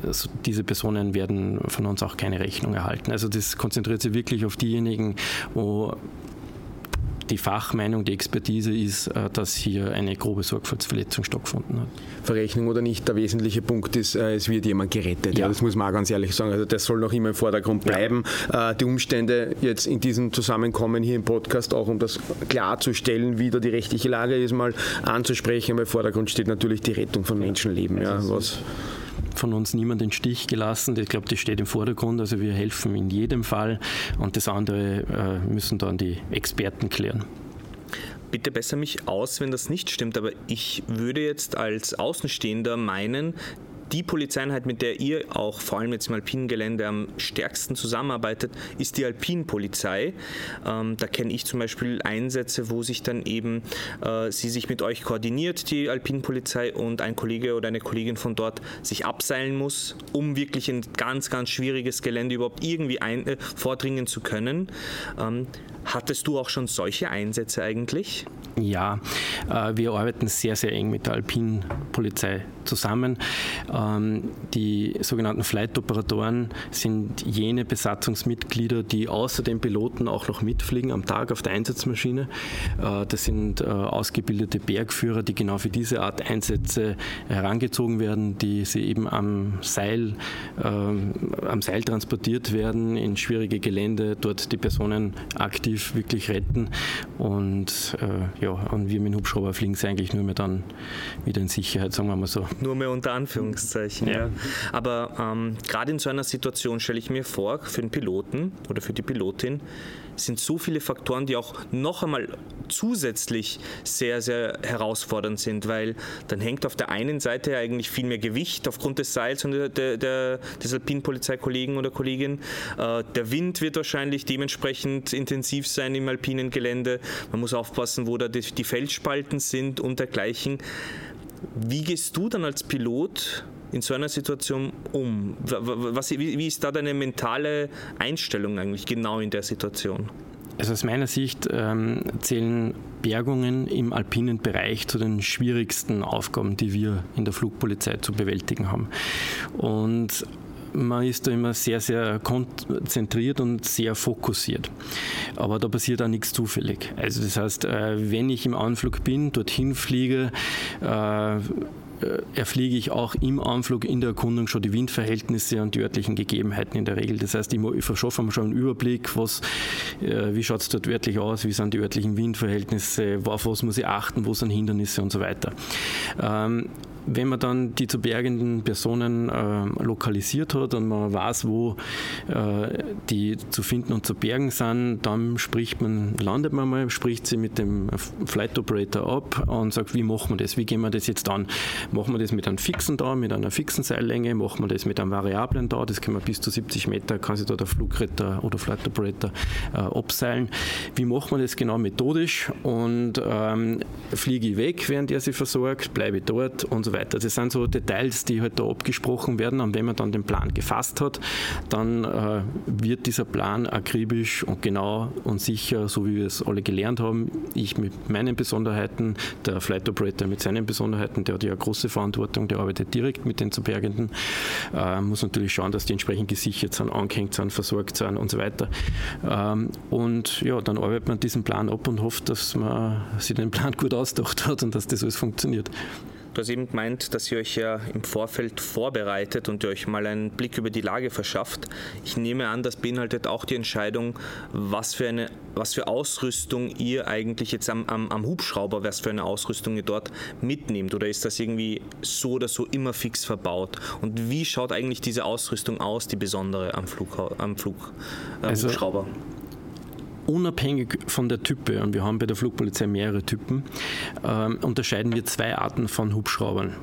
also diese Personen werden von uns auch keine Rechnung erhalten. Also das konzentriert sich wirklich auf diejenigen, wo die Fachmeinung, die Expertise ist, äh, dass hier eine grobe Sorgfaltsverletzung stattgefunden hat. Verrechnung oder nicht, der wesentliche Punkt ist, äh, es wird jemand gerettet. Ja. ja. das muss man auch ganz ehrlich sagen. Also das soll noch immer im Vordergrund bleiben. Ja. Äh, die Umstände jetzt in diesem Zusammenkommen hier im Podcast, auch um das klarzustellen, wie da die rechtliche Lage ist, mal anzusprechen. Aber im Vordergrund steht natürlich die Rettung von Menschenleben. Ja, was von uns niemand den Stich gelassen. Ich glaube, das steht im Vordergrund. Also wir helfen in jedem Fall und das andere äh, müssen dann die Experten klären bitte besser mich aus, wenn das nicht stimmt, aber ich würde jetzt als Außenstehender meinen, die Polizeieinheit, mit der ihr auch vor allem jetzt im alpinen Gelände am stärksten zusammenarbeitet, ist die Alpinpolizei. Ähm, da kenne ich zum Beispiel Einsätze, wo sich dann eben äh, sie sich mit euch koordiniert, die Alpinpolizei, und ein Kollege oder eine Kollegin von dort sich abseilen muss, um wirklich ein ganz, ganz schwieriges Gelände überhaupt irgendwie ein, äh, vordringen zu können. Ähm, hattest du auch schon solche Einsätze eigentlich? Ja, äh, wir arbeiten sehr, sehr eng mit der Alpinpolizei zusammen. Ähm, die sogenannten Flight-Operatoren sind jene Besatzungsmitglieder, die außer den Piloten auch noch mitfliegen am Tag auf der Einsatzmaschine. Äh, das sind äh, ausgebildete Bergführer, die genau für diese Art Einsätze herangezogen werden, die sie eben am Seil, ähm, am Seil transportiert werden in schwierige Gelände, dort die Personen aktiv wirklich retten und ja, und wir mit dem Hubschrauber fliegen sie eigentlich nur mehr dann wieder in Sicherheit, sagen wir mal so. Nur mehr unter Anführungszeichen. Ja. ja. Aber ähm, gerade in so einer Situation stelle ich mir vor, für den Piloten oder für die Pilotin sind so viele Faktoren, die auch noch einmal zusätzlich sehr, sehr herausfordernd sind, weil dann hängt auf der einen Seite eigentlich viel mehr Gewicht aufgrund des Seils und der, der, des Alpinpolizeikollegen oder Kollegin. Äh, der Wind wird wahrscheinlich dementsprechend intensiv sein im alpinen Gelände. Man muss aufpassen, wo da die, die Felsspalten sind und dergleichen Wie gehst du dann als Pilot in so einer Situation um? Was, wie, ist da deine mentale Einstellung eigentlich genau in der Situation? Also aus meiner Sicht ähm, zählen Bergungen im alpinen Bereich zu den schwierigsten Aufgaben, die wir in der Flugpolizei zu bewältigen haben. Und man ist da immer sehr, sehr konzentriert und sehr fokussiert. Aber da passiert auch nichts zufällig. Also das heißt, äh, wenn ich im Anflug bin, dorthin fliege, äh, erfliege ich auch im Anflug in der Erkundung schon die Windverhältnisse und die örtlichen Gegebenheiten in der Regel. Das heißt, ich verschaffe mir schon einen Überblick, was, äh, wie schaut es dort örtlich aus, wie sind die örtlichen Windverhältnisse, auf was muss ich achten, wo sind Hindernisse und so weiter. Wenn man dann die zu bergenden Personen äh, lokalisiert hat und man weiß, wo äh, die zu finden und zu bergen sind, dann spricht man, landet man mal, spricht sie mit dem Flight Operator ab und sagt, wie machen wir das, wie gehen wir das jetzt an? Machen wir das mit einem fixen da, mit einer fixen Seillänge, machen wir das mit einem variablen da, das können wir bis zu 70 Meter, kann sich da der Flugretter oder Flight Operator äh, abseilen. Wie machen wir das genau methodisch? Und ähm, fliege ich weg, während er sie versorgt, bleibe ich dort? Und so weiter weiter. Das sind so Details, die halt da abgesprochen werden. Und wenn man dann den Plan gefasst hat, dann äh, wird dieser Plan akribisch und genau und sicher, so wie wir es alle gelernt haben, ich mit meinen Besonderheiten, der Flight Operator mit seinen Besonderheiten, der hat ja eine große Verantwortung, der arbeitet direkt mit den zu Bergenden, äh, muss natürlich schauen, dass die entsprechend gesichert sind, angehängt sind, versorgt sind und so weiter. Ähm, und ja, dann arbeitet man diesen Plan ab und hofft, dass man sich den Plan gut ausgedacht hat und dass das alles funktioniert. Du hast eben gemeint, dass ihr euch ja im Vorfeld vorbereitet und ihr euch mal einen Blick über die Lage verschafft. Ich nehme an, das beinhaltet auch die Entscheidung, was für eine was für Ausrüstung ihr eigentlich jetzt am, am, am Hubschrauber, was für eine Ausrüstung ihr dort mitnehmt. Oder ist das irgendwie so oder so immer fix verbaut? Und wie schaut eigentlich diese Ausrüstung aus, die besondere am, Flug, am Flug, äh, also, Hubschrauber? Unabhängig von der Type, und wir haben bei der Flugpolizei mehrere Typen, ähm, unterscheiden wir zwei Arten von Hubschraubern.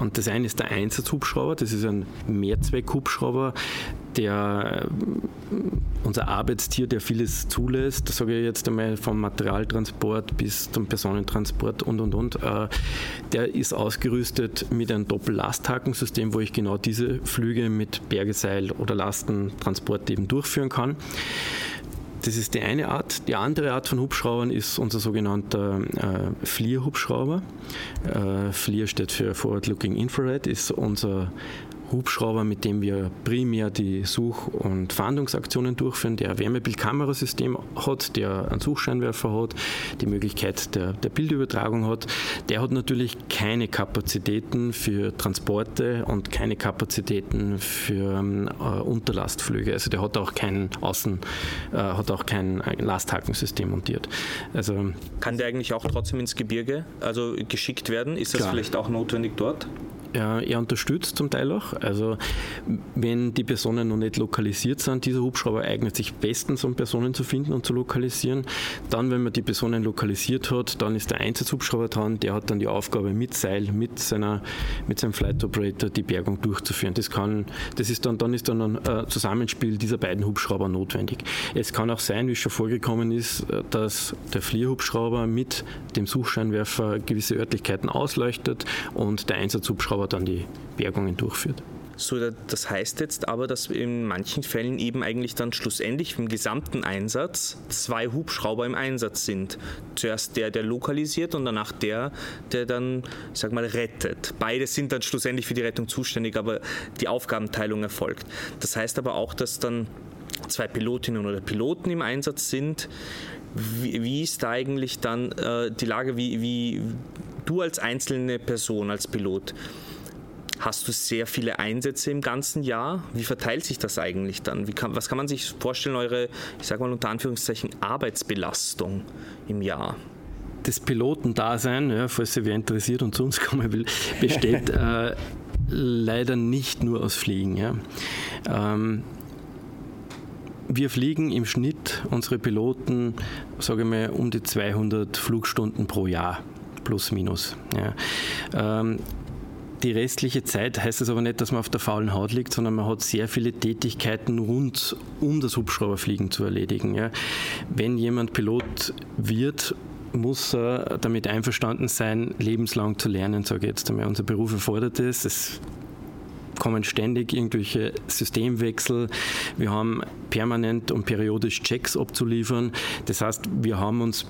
Und das eine ist der Einsatzhubschrauber, das ist ein Mehrzweckhubschrauber, der äh, unser Arbeitstier, der vieles zulässt, sage ich jetzt einmal vom Materialtransport bis zum Personentransport und und und, äh, der ist ausgerüstet mit einem Doppellasthakensystem, wo ich genau diese Flüge mit Bergeseil oder Lastentransport eben durchführen kann. Das ist die eine Art. Die andere Art von Hubschraubern ist unser sogenannter äh, FLIR-Hubschrauber. Äh, FLIR steht für Forward Looking Infrared, ist unser Hubschrauber, mit dem wir primär die Such- und Fahndungsaktionen durchführen, der ein Wärmebildkamerasystem hat, der einen Suchscheinwerfer hat, die Möglichkeit der, der Bildübertragung hat. Der hat natürlich keine Kapazitäten für Transporte und keine Kapazitäten für äh, Unterlastflüge. Also der hat auch kein Außen, äh, hat auch kein Lasthakensystem montiert. Also kann der eigentlich auch trotzdem ins Gebirge, also geschickt werden? Ist das klar. vielleicht auch notwendig dort? Er, er unterstützt zum Teil auch. Also wenn die Personen noch nicht lokalisiert sind, dieser Hubschrauber eignet sich bestens, um Personen zu finden und zu lokalisieren. Dann, wenn man die Personen lokalisiert hat, dann ist der Einsatzhubschrauber dran, der hat dann die Aufgabe mit Seil, mit, seiner, mit seinem Flight Operator die Bergung durchzuführen. Das kann, das ist dann, dann ist dann ein äh, Zusammenspiel dieser beiden Hubschrauber notwendig. Es kann auch sein, wie schon vorgekommen ist, äh, dass der Flierhubschrauber mit dem Suchscheinwerfer gewisse Örtlichkeiten ausleuchtet und der Einsatzhubschrauber aber dann die Bergungen durchführt. So, das heißt jetzt aber, dass in manchen Fällen eben eigentlich dann schlussendlich im gesamten Einsatz zwei Hubschrauber im Einsatz sind. Zuerst der, der lokalisiert und danach der, der dann, sag mal, rettet. Beide sind dann schlussendlich für die Rettung zuständig, aber die Aufgabenteilung erfolgt. Das heißt aber auch, dass dann zwei Pilotinnen oder Piloten im Einsatz sind. Wie, wie ist da eigentlich dann äh, die Lage, wie, wie du als einzelne Person, als Pilot, Hast du sehr viele Einsätze im ganzen Jahr? Wie verteilt sich das eigentlich dann? Kann, was kann man sich vorstellen, eure, ich sage mal unter Anführungszeichen, Arbeitsbelastung im Jahr? Das Pilotendasein, ja, falls sich wer interessiert und zu uns kommen will, besteht äh, leider nicht nur aus Fliegen. Ja. Ähm, wir fliegen im Schnitt, unsere Piloten, sage ich mal, um die 200 Flugstunden pro Jahr, plus minus. Ja. Ähm, die restliche Zeit heißt es aber nicht, dass man auf der faulen Haut liegt, sondern man hat sehr viele Tätigkeiten rund um das Hubschrauberfliegen zu erledigen. Ja. Wenn jemand Pilot wird, muss er damit einverstanden sein, lebenslang zu lernen, sage ich jetzt einmal. Unser Beruf erfordert es. Es kommen ständig irgendwelche Systemwechsel. Wir haben permanent und periodisch Checks abzuliefern. Das heißt, wir haben uns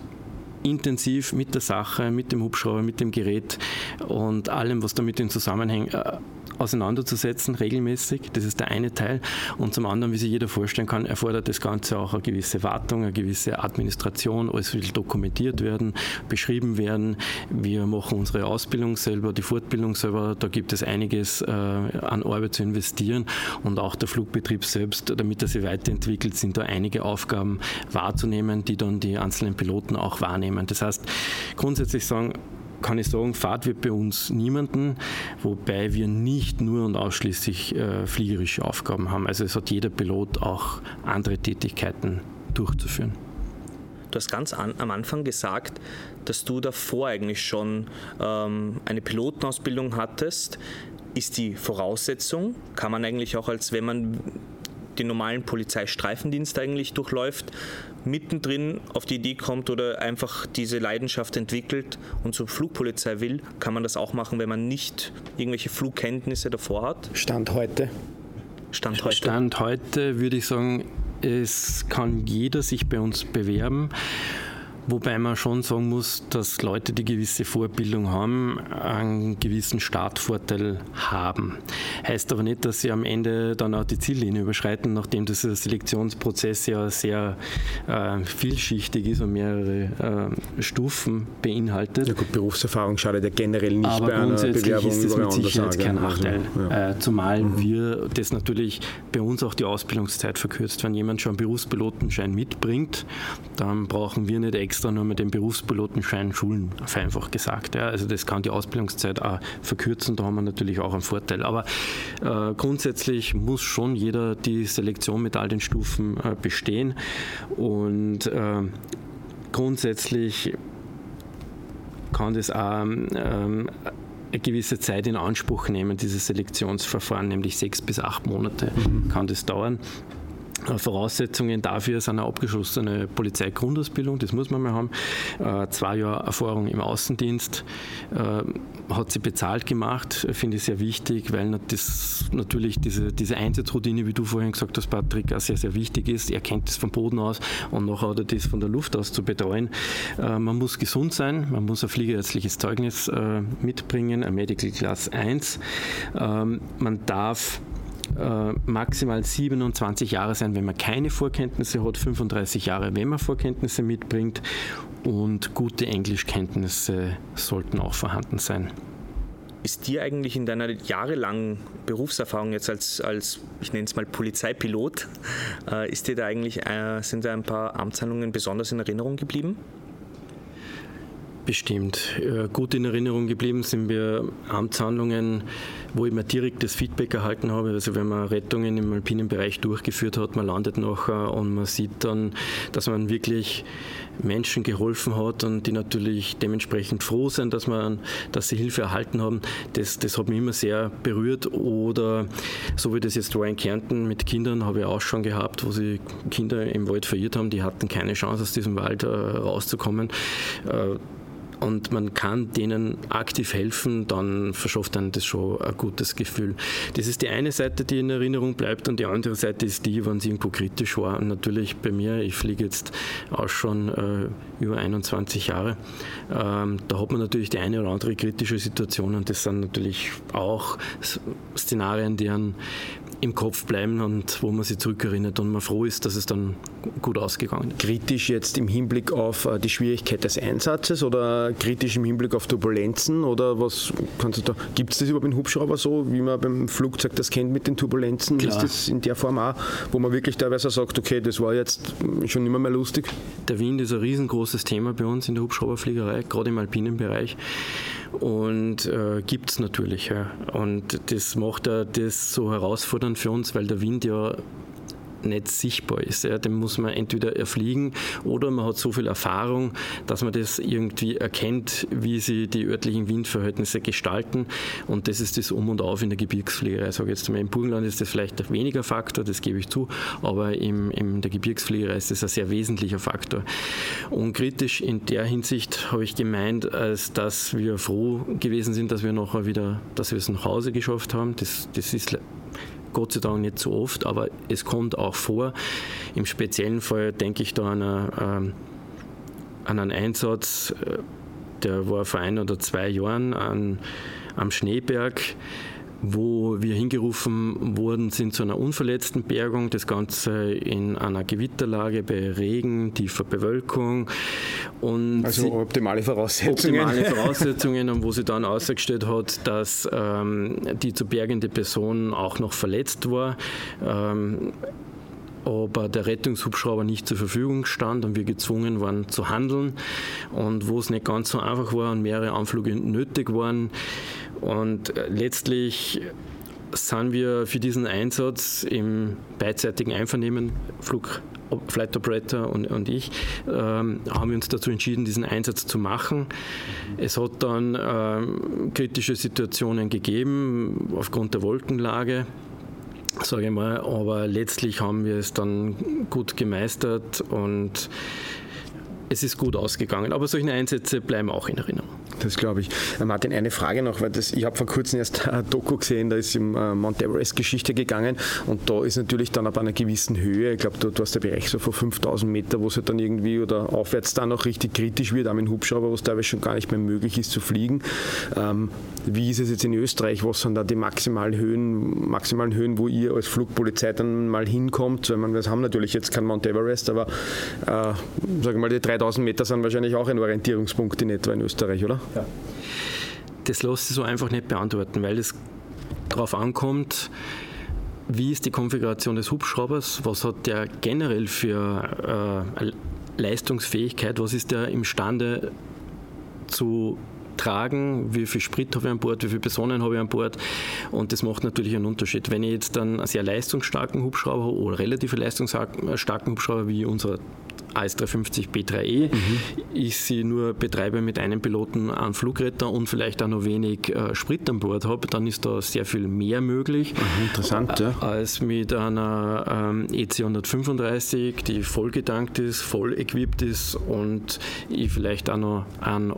intensiv mit der Sache, mit dem Hubschrauber, mit dem Gerät und allem, was damit in Zusammenhang äh, auseinanderzusetzen, regelmäßig. Das ist der eine Teil. Und zum anderen, wie sich jeder vorstellen kann, erfordert das Ganze auch eine gewisse Wartung, eine gewisse Administration. Alles will dokumentiert werden, beschrieben werden. Wir machen unsere Ausbildung selber, die Fortbildung selber. Da gibt es einiges äh, an Arbeit zu investieren. Und auch der Flugbetrieb selbst, damit er sich weiterentwickelt, sind da einige Aufgaben wahrzunehmen, die dann die einzelnen Piloten auch wahrnehmen. Das heißt, grundsätzlich sagen, kann ich sagen, Fahrt wird bei uns niemanden, wobei wir nicht nur und ausschließlich äh, fliegerische Aufgaben haben. Also es hat jeder Pilot auch andere Tätigkeiten durchzuführen. Du hast ganz an, am Anfang gesagt, dass du davor eigentlich schon ähm, eine Pilotenausbildung hattest. Ist die Voraussetzung, kann man eigentlich auch als, wenn man den normalen Polizeistreifendienst eigentlich durchläuft, mittendrin auf die Idee kommt oder einfach diese Leidenschaft entwickelt und zur Flugpolizei will, kann man das auch machen, wenn man nicht irgendwelche Flugkenntnisse davor hat? Stand heute. Stand heute. Stand heute würde ich sagen, es kann jeder sich bei uns bewerben. Wobei man schon sagen muss, dass Leute, die gewisse Vorbildung haben, einen gewissen Startvorteil haben. Heißt aber nicht, dass sie am Ende dann auch die Ziellinie überschreiten, nachdem dieser Selektionsprozess ja sehr äh, vielschichtig ist und mehrere äh, Stufen beinhaltet. Ja gut, Berufserfahrung schadet ja generell nicht aber bei einer Bewerbung ist das mit Sicherheit kein Nachteil. Also, ja. äh, zumal mhm. wir das natürlich bei uns auch die Ausbildungszeit verkürzt. Wenn jemand schon einen Berufspilotenschein mitbringt, dann brauchen wir nicht extra extra nur mit dem Berufspilotenschein schulen, einfach gesagt. Ja. Also das kann die Ausbildungszeit auch verkürzen, da haben wir natürlich auch einen Vorteil. Aber äh, grundsätzlich muss schon jeder die Selektion mit all den Stufen äh, bestehen und äh, grundsätzlich kann das auch ähm, eine gewisse Zeit in Anspruch nehmen, dieses Selektionsverfahren, nämlich sechs bis acht Monate mhm. kann das dauern. Äh, Voraussetzungen dafür sind eine abgeschlossene Polizeigrundausbildung, das muss man mal haben. Äh, zwei Jahre Erfahrung im Außendienst äh, hat sie bezahlt gemacht, finde ich sehr wichtig, weil das natürlich diese, diese Einsatzroutine, wie du vorhin gesagt hast, Patrick, auch sehr, sehr wichtig ist. Er kennt das vom Boden aus und nachher hat er das von der Luft aus zu betreuen. Man muss gesund sein, man muss ein fliegerärztliches Zeugnis mitbringen, ein Medical Class 1. Ähm, man darf äh, maximal 27 Jahre sein, wenn man keine Vorkenntnisse hat, 35 Jahre, wenn man Vorkenntnisse mitbringt und gute Englischkenntnisse sollten auch vorhanden sein. Ist dir eigentlich in deiner jahrelangen Berufserfahrung jetzt als, als ich nenne es mal Polizeipilot, äh, ist dir da eigentlich, äh, sind da ein paar Amtshandlungen besonders in Erinnerung geblieben? Bestimmt. Äh, gut in Erinnerung geblieben sind wir Amtshandlungen, wo ich mir direkt das Feedback erhalten habe. Also wenn man Rettungen im alpinen Bereich durchgeführt hat, man landet nachher und man sieht dann, dass man wirklich Menschen geholfen hat und die natürlich dementsprechend froh sind, dass, man, dass sie Hilfe erhalten haben. Das, das hat mich immer sehr berührt. Oder so wie das jetzt war in Kärnten mit Kindern, habe ich auch schon gehabt, wo sie Kinder im Wald verirrt haben, die hatten keine Chance, aus diesem Wald äh, rauszukommen. Und man kann denen aktiv helfen, dann verschafft einem das schon ein gutes Gefühl. Das ist die eine Seite, die in Erinnerung bleibt und die andere Seite ist die, wenn es irgendwo kritisch war. Und natürlich bei mir, ich fliege jetzt auch schon äh, über 21 Jahre, ähm, da hat man natürlich die eine oder andere kritische Situation und das sind natürlich auch Szenarien, die einen im Kopf bleiben und wo man sich zurückerinnert und man froh ist, dass es dann gut ausgegangen ist. Kritisch jetzt im Hinblick auf äh, die Schwierigkeit des Einsatzes oder kritisch im Hinblick auf Turbulenzen oder was kannst du da, gibt es das überhaupt im Hubschrauber so, wie man beim Flugzeug das kennt mit den Turbulenzen? Klar. Ist das in der Form auch, wo man wirklich teilweise sagt, okay, das war jetzt schon immer mehr lustig? Der Wind ist ein riesengroßes Thema bei uns in der Hubschrauberfliegerei, gerade im alpinen Bereich und äh, gibt es natürlich. Ja. Und das macht ja das so herausfordernd für uns, weil der Wind ja nicht sichtbar ist. Ja. Den muss man entweder erfliegen oder man hat so viel Erfahrung, dass man das irgendwie erkennt, wie sich die örtlichen Windverhältnisse gestalten. Und das ist das Um und Auf in der Gebirgsfliegerei. Ich sage jetzt mal, im Burgenland ist das vielleicht ein weniger Faktor, das gebe ich zu, aber im, in der Gebirgsfliegerei ist das ein sehr wesentlicher Faktor. Unkritisch in der Hinsicht habe ich gemeint, als dass wir froh gewesen sind, dass wir nachher wieder, dass wir es nach Hause geschafft haben. Das, das ist Gott sei Dank nicht so oft, aber es kommt auch vor. Im speziellen Fall denke ich da an, eine, ähm, an einen Einsatz, äh, der war vor ein oder zwei Jahren an, am Schneeberg wo wir hingerufen wurden, sind zu einer unverletzten Bergung. Das Ganze in einer Gewitterlage bei Regen, tiefer Bewölkung. Und also optimale Voraussetzungen. Optimale Voraussetzungen, und wo sie dann ausgestellt hat, dass ähm, die zu bergende Person auch noch verletzt war. Ähm, aber der Rettungshubschrauber nicht zur Verfügung stand und wir gezwungen waren zu handeln. Und wo es nicht ganz so einfach war und mehrere Anflüge nötig waren, und äh, letztlich sind wir für diesen Einsatz im beidseitigen Einvernehmen, Flug, Flight Operator und, und ich, ähm, haben wir uns dazu entschieden, diesen Einsatz zu machen. Es hat dann ähm, kritische Situationen gegeben aufgrund der Wolkenlage sage ich mal, aber letztlich haben wir es dann gut gemeistert und es ist gut ausgegangen. Aber solche Einsätze bleiben auch in Erinnerung. Das glaube ich. Äh, Martin, eine Frage noch, weil das, ich habe vor kurzem erst ein Doku gesehen, da ist im äh, Mount Everest Geschichte gegangen und da ist natürlich dann ab einer gewissen Höhe, ich glaube, du, du hast der Bereich so vor 5000 Meter, wo es halt dann irgendwie oder aufwärts dann auch richtig kritisch wird, auch mit dem Hubschrauber, wo es teilweise schon gar nicht mehr möglich ist zu fliegen. Ähm, wie ist es jetzt in Österreich? Was sind da die maximalen Höhen, maximalen Höhen, wo ihr als Flugpolizei dann mal hinkommt? Weil man, wir haben natürlich jetzt kein Mount Everest, aber äh, sage mal, die 3000 Meter sind wahrscheinlich auch ein Orientierungspunkt in etwa in Österreich, oder? Ja. Das lässt sich so einfach nicht beantworten, weil es darauf ankommt, wie ist die Konfiguration des Hubschraubers, was hat der generell für äh, Leistungsfähigkeit, was ist der imstande zu tragen, wie viel Sprit habe ich an Bord, wie viele Personen habe ich an Bord und das macht natürlich einen Unterschied. Wenn ich jetzt dann einen sehr leistungsstarken Hubschrauber oder relativ leistungsstarken Hubschrauber wie unser AS350 B3E. Mhm. Ich sie nur betreibe mit einem Piloten an Flugretter und vielleicht auch noch wenig äh, Sprit an Bord habe, dann ist da sehr viel mehr möglich. Mhm, interessant, ja. Als mit einer ähm, EC135, die voll getankt ist, voll equipped ist und ich vielleicht auch noch einen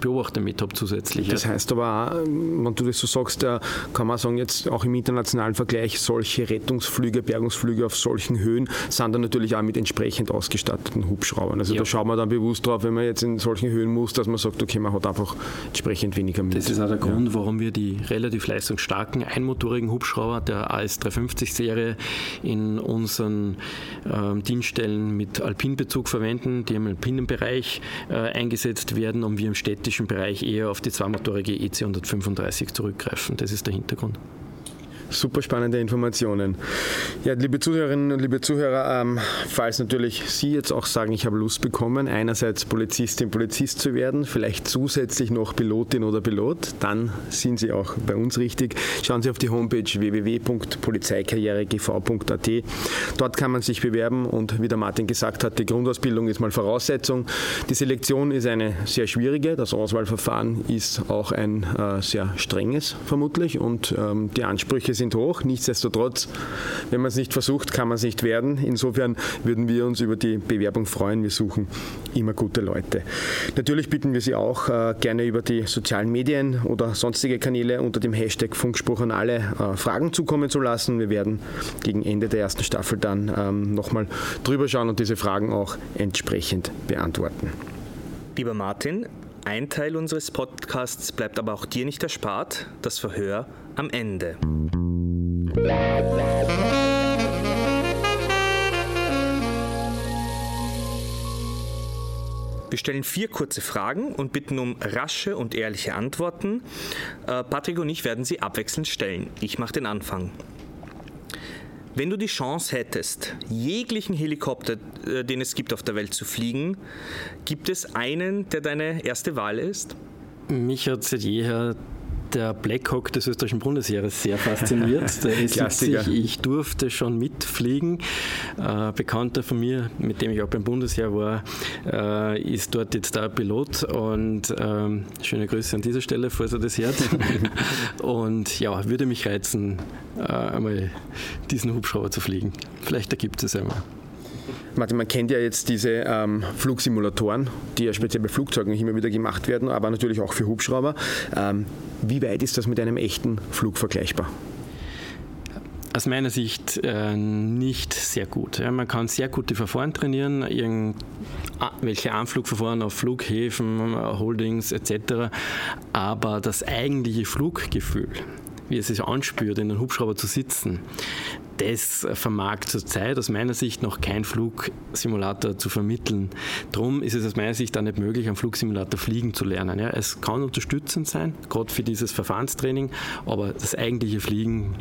Beobachter mit habe zusätzlich. Das heißt aber auch, wenn du das so sagst, kann man sagen, jetzt auch im internationalen Vergleich, solche Rettungsflüge, Bergungsflüge auf solchen Höhen sind dann natürlich auch mit entsprechend ausgestatteten Hubschraubern. Also ja. da schaut man dann bewusst drauf, wenn man jetzt in solchen Höhen muss, dass man sagt, okay, man hat einfach entsprechend weniger mit. Das ist auch der Grund, warum wir die relativ leistungsstarken einmotorigen Hubschrauber der AS350-Serie in unseren ähm, Dienststellen mit Alpinbezug verwenden, die im alpinen Bereich äh, eingesetzt werden, um wir im städtischen politischen Bereich eher auf die zweimotorige EC 135 zurückgreifen. Das ist der Hintergrund. Super spannende Informationen. Ja, liebe Zuhörerinnen und liebe Zuhörer, ähm, falls natürlich Sie jetzt auch sagen, ich habe Lust bekommen, einerseits Polizistin, Polizist zu werden, vielleicht zusätzlich noch Pilotin oder Pilot, dann sind Sie auch bei uns richtig. Schauen Sie auf die Homepage www.polizeikarrieregv.at. Dort kann man sich bewerben und wie der Martin gesagt hat, die Grundausbildung ist mal Voraussetzung. Die Selektion ist eine sehr schwierige, das Auswahlverfahren ist auch ein äh, sehr strenges vermutlich und ähm, die Ansprüche sind hoch. Nichtsdestotrotz, wenn man es nicht versucht, kann man es nicht werden. Insofern würden wir uns über die Bewerbung freuen. Wir suchen immer gute Leute. Natürlich bitten wir Sie auch äh, gerne über die sozialen Medien oder sonstige Kanäle unter dem Hashtag Funkspruch an alle äh, Fragen zukommen zu lassen. Wir werden gegen Ende der ersten Staffel dann ähm, nochmal drüber schauen und diese Fragen auch entsprechend beantworten. Lieber Martin, ein Teil unseres Podcasts bleibt aber auch dir nicht erspart, das Verhör am Ende. Wir stellen vier kurze Fragen und bitten um rasche und ehrliche Antworten. Äh, Patrick und ich werden sie abwechselnd stellen. Ich mache den Anfang. Wenn du die Chance hättest, jeglichen Helikopter, äh, den es gibt auf der Welt zu fliegen, gibt es einen, der deine erste Wahl ist? Mich hat seit jeher der Blackhawk des österreichischen Bundesheeres sehr fasziniert. Der S70, ich durfte schon mitfliegen. Äh, Bekannter von mir, mit dem ich auch beim Bundesheer war, äh, ist dort jetzt der Pilot und ähm, schöne Grüße an dieser Stelle, falls er das hört. und ja, würde mich reizen, äh, einmal diesen Hubschrauber zu fliegen. Vielleicht ergibt es einmal. Martin, man kennt ja jetzt diese ähm, Flugsimulatoren, die ja speziell bei Flugzeugen immer wieder gemacht werden, aber natürlich auch für Hubschrauber. Ähm, wie weit ist das mit einem echten Flug vergleichbar? Aus meiner Sicht äh, nicht sehr gut. Ja, man kann sehr gute Verfahren trainieren, irgendwelche Anflugverfahren auf Flughäfen, Holdings etc. Aber das eigentliche Fluggefühl, wie es sich anspürt, in einem Hubschrauber zu sitzen, das vermag zurzeit aus meiner Sicht noch kein Flugsimulator zu vermitteln. Darum ist es aus meiner Sicht auch nicht möglich, am Flugsimulator fliegen zu lernen. Ja, es kann unterstützend sein, gerade für dieses Verfahrenstraining, aber das eigentliche Fliegen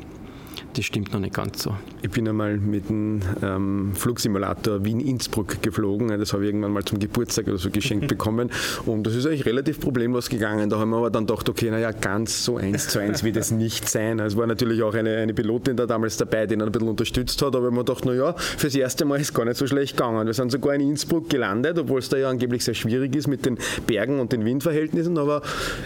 das stimmt noch nicht ganz so. Ich bin einmal mit dem ähm, Flugsimulator Wien-Innsbruck geflogen. Das habe ich irgendwann mal zum Geburtstag oder so geschenkt bekommen. Und das ist eigentlich relativ problemlos gegangen. Da haben wir aber dann gedacht, okay, naja, ganz so eins zu eins wird es nicht sein. Es war natürlich auch eine, eine Pilotin da damals dabei, die ihn ein bisschen unterstützt hat. Aber man dachte, naja, fürs erste Mal ist es gar nicht so schlecht gegangen. Wir sind sogar in Innsbruck gelandet, obwohl es da ja angeblich sehr schwierig ist mit den Bergen und den Windverhältnissen. Aber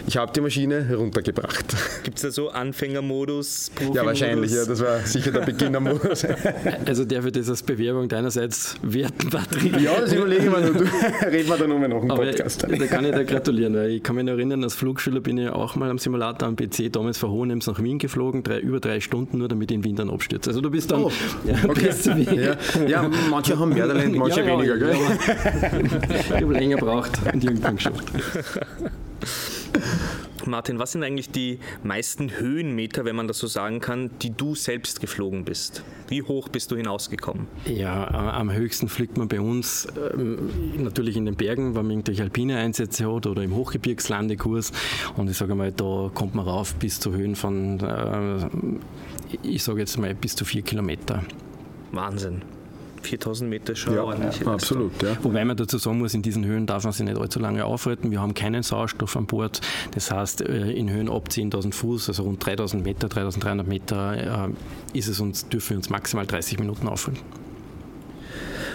ich habe die Maschine heruntergebracht. Gibt es da so Anfängermodus? Ja, wahrscheinlich. Ja, das war sicher der Beginnermodus. Also ich das als Bewerbung deinerseits werten, Patrick? Ja, das überlegen wir noch. Reden wir dann nochmal nach dem Podcast. Da kann ich dir gratulieren, weil ich kann mich noch erinnern, als Flugschüler bin ich auch mal am Simulator am PC damals von Hohenems nach Wien geflogen, drei, über drei Stunden nur, damit ich in Wien dann abstürze. Also du bist dann... Oh, ja, okay. ja, ja, manche haben mehr Talent, manche ja, weniger. Gell? ich habe länger gebraucht und irgendwann geschafft. Martin, was sind eigentlich die meisten Höhenmeter, wenn man das so sagen kann, die du selbst geflogen bist? Wie hoch bist du hinausgekommen? Ja, am höchsten fliegt man bei uns ähm, natürlich in den Bergen, wenn man irgendwelche alpine Einsätze hat oder im Hochgebirgslandekurs. Und ich sage mal, da kommt man rauf bis zu Höhen von, äh, ich sage jetzt mal, bis zu vier Kilometer. Wahnsinn. 4000 Meter schon ja, ordentlich. Absolut, ja. Wobei man dazu sagen muss, in diesen Höhen darf man sich nicht allzu lange aufhalten. Wir haben keinen Sauerstoff an Bord. Das heißt, äh, in Höhen ab 10.000 Fuß, also rund 3000 Meter, 3300 Meter, äh, ist es uns, dürfen wir uns maximal 30 Minuten aufhalten.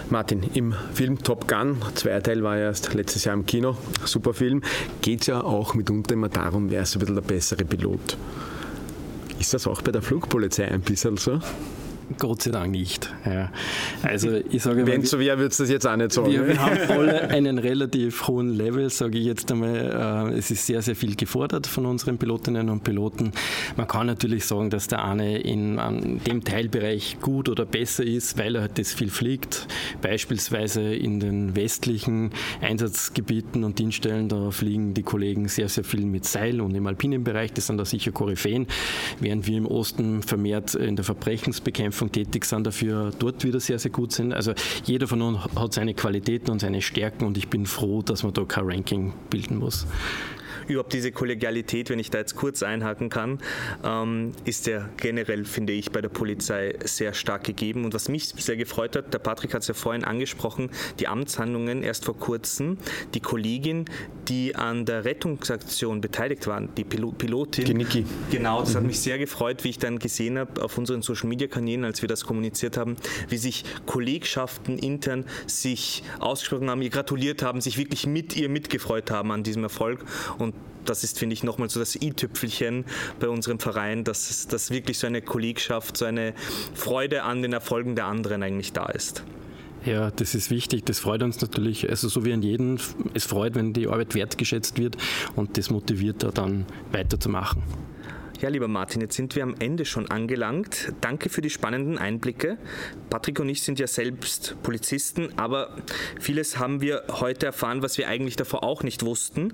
Martin, im Film Top Gun, zweiter Teil war erst letztes Jahr im Kino, super Film, geht es ja auch mitunter immer darum, wer ist ein bisschen der bessere Pilot. Ist das auch bei der Flugpolizei ein bisschen so? Gott sei Dank nicht. Ja. Also ich sage Wenn es so wäre, würdest du das jetzt auch nicht sagen. Wir, wir haben alle einen relativ hohen Level, sage ich jetzt einmal. Äh, es ist sehr, sehr viel gefordert von unseren Pilotinnen und Piloten. Man kann natürlich sagen, dass der eine in dem Teilbereich gut oder besser ist, weil er halt das viel fliegt. Beispielsweise in den westlichen Einsatzgebieten und Dienststellen, da fliegen die Kollegen sehr, sehr viel mit Seil und im alpinen Bereich, das sind da sicher Koryphäen, während wir im Osten vermehrt in der Verbrechensbekämpfung Bekämpfung tätig sind, dafür dort wieder sehr, sehr gut sind. Also jeder von uns hat seine Qualitäten und seine Stärken und ich bin froh, dass man da kein Ranking bilden muss überhaupt diese Kollegialität, wenn ich da jetzt kurz einhaken kann, ähm, ist ja generell, finde ich, bei der Polizei sehr stark gegeben. Und was mich sehr gefreut hat, der Patrick hat es ja vorhin angesprochen, die Amtshandlungen erst vor kurzem, die Kollegin, die an der Rettungsaktion beteiligt war, die Pil Pilotin. Geniki. Genau, das mhm. hat mich sehr gefreut, wie ich dann gesehen habe auf unseren Social Media Kanälen, als wir das kommuniziert haben, wie sich Kollegschaften intern sich ausgesprochen haben, ihr gratuliert haben, sich wirklich mit ihr mitgefreut haben an diesem Erfolg. Und das ist, finde ich, nochmal so das i-Tüpfelchen bei unserem Verein, dass, dass wirklich so eine Kollegschaft, so eine Freude an den Erfolgen der anderen eigentlich da ist. Ja, das ist wichtig. Das freut uns natürlich, also so wie an jeden. Es freut, wenn die Arbeit wertgeschätzt wird und das motiviert da dann weiterzumachen. Ja, lieber Martin, jetzt sind wir am Ende schon angelangt. Danke für die spannenden Einblicke. Patrick und ich sind ja selbst Polizisten, aber vieles haben wir heute erfahren, was wir eigentlich davor auch nicht wussten.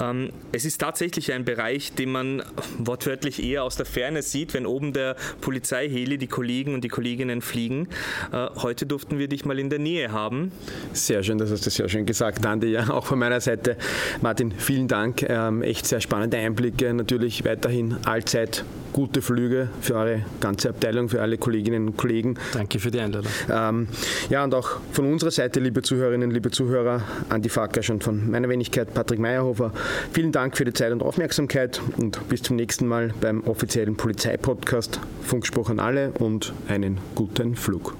Ähm, es ist tatsächlich ein Bereich, den man wortwörtlich eher aus der Ferne sieht, wenn oben der Polizeiheli die Kollegen und die Kolleginnen fliegen. Äh, heute durften wir dich mal in der Nähe haben. Sehr schön, das hast du sehr schön gesagt, Andi. Ja, auch von meiner Seite, Martin, vielen Dank. Ähm, echt sehr spannende Einblicke. Natürlich weiterhin all allzeit gute Flüge für eure ganze Abteilung, für alle Kolleginnen und Kollegen. Danke für die Einladung. Ähm, ja, und auch von unserer Seite, liebe Zuhörerinnen, liebe Zuhörer, Andi Farkasch und von meiner Wenigkeit Patrick Meyerhofer, vielen Dank für die Zeit und Aufmerksamkeit und bis zum nächsten Mal beim offiziellen Polizeipodcast Funkspruch an alle und einen guten Flug.